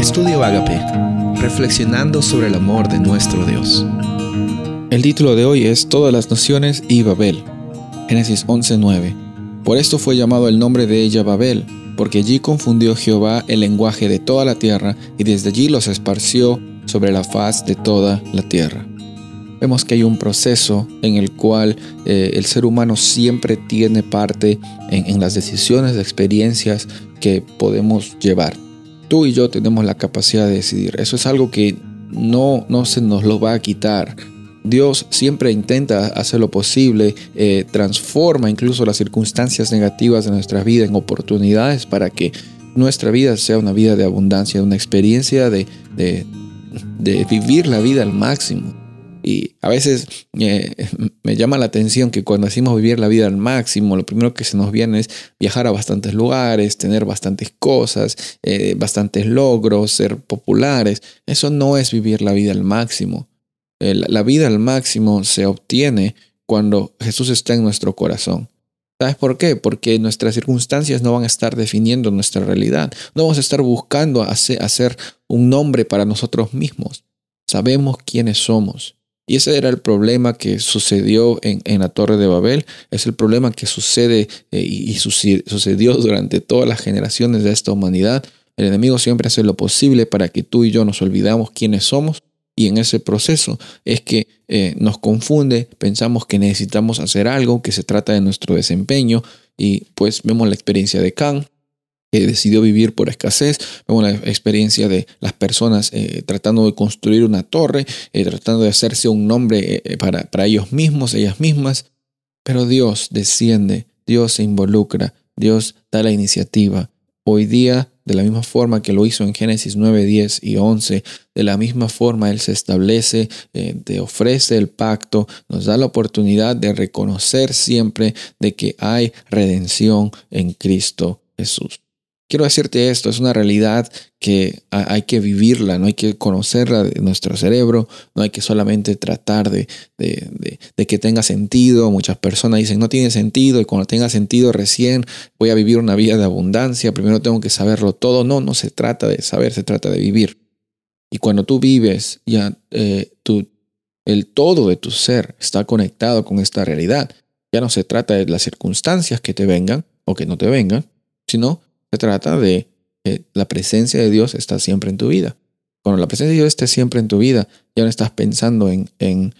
Estudio Agape, reflexionando sobre el amor de nuestro Dios. El título de hoy es Todas las naciones y Babel. Génesis 11:9. Por esto fue llamado el nombre de ella Babel, porque allí confundió Jehová el lenguaje de toda la tierra y desde allí los esparció sobre la faz de toda la tierra. Vemos que hay un proceso en el cual eh, el ser humano siempre tiene parte en, en las decisiones, experiencias que podemos llevar tú y yo tenemos la capacidad de decidir. Eso es algo que no, no se nos lo va a quitar. Dios siempre intenta hacer lo posible, eh, transforma incluso las circunstancias negativas de nuestra vida en oportunidades para que nuestra vida sea una vida de abundancia, una experiencia de, de, de vivir la vida al máximo. Y a veces eh, me llama la atención que cuando decimos vivir la vida al máximo, lo primero que se nos viene es viajar a bastantes lugares, tener bastantes cosas, eh, bastantes logros, ser populares. Eso no es vivir la vida al máximo. Eh, la vida al máximo se obtiene cuando Jesús está en nuestro corazón. ¿Sabes por qué? Porque nuestras circunstancias no van a estar definiendo nuestra realidad. No vamos a estar buscando hacer un nombre para nosotros mismos. Sabemos quiénes somos y ese era el problema que sucedió en, la Torre de Babel, es el problema que sucede eh, y, sucedió durante todas las generaciones de esta humanidad. El enemigo siempre hace lo posible para que tú y yo nos olvidamos quiénes somos y en ese proceso es que eh, nos confunde, pensamos que necesitamos hacer algo, que se trata de nuestro desempeño y pues vemos la experiencia de Can, que decidió vivir por escasez. Vemos la experiencia de las personas eh, tratando de construir una torre, eh, tratando de hacerse un nombre eh, para, para ellos mismos, ellas mismas. Pero Dios desciende, Dios se involucra, Dios da la iniciativa. Hoy día, de la misma forma que lo hizo en Génesis 9, 10 y 11, de la misma forma Él se establece, te ofrece el pacto, nos da la oportunidad de reconocer siempre de que hay redención en Cristo Jesús. Quiero decirte esto, es una realidad que hay que vivirla, no hay que conocerla de nuestro cerebro, no hay que solamente tratar de, que tenga sentido. Muchas personas dicen, no tiene sentido y cuando tenga sentido recién voy a vivir una vida de abundancia, primero tengo que saberlo todo. No, no se trata de saber, se trata de vivir. Y cuando tú vives, ya eh, el todo de tu ser está conectado con esta realidad. Ya no se trata de las circunstancias que te vengan o que no te vengan, sino se trata de que la presencia de Dios está siempre en tu vida. Cuando la presencia de Dios esté siempre en tu vida, ya no estás pensando en, en,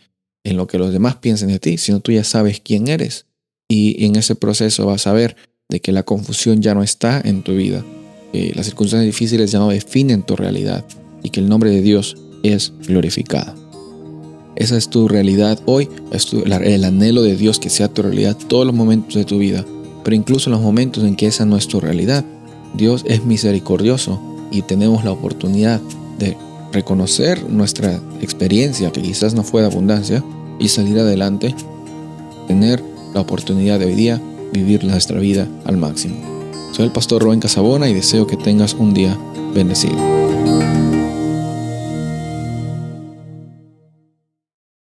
en lo que los demás piensen de ti, sino tú ya sabes quién eres. Y en ese proceso vas a ver de que la confusión ya no está en tu vida. Que las circunstancias difíciles ya no definen tu realidad y que el nombre de Dios es glorificado. Esa es tu realidad hoy, es el anhelo de Dios que sea tu realidad todos los momentos de tu vida, pero incluso en los momentos en que esa no es tu realidad, Dios es misericordioso y tenemos la oportunidad de reconocer nuestra experiencia, que quizás no fue de abundancia, y salir adelante, tener la oportunidad de hoy día vivir nuestra vida al máximo. Soy el pastor Rubén Casabona y deseo que tengas un día bendecido.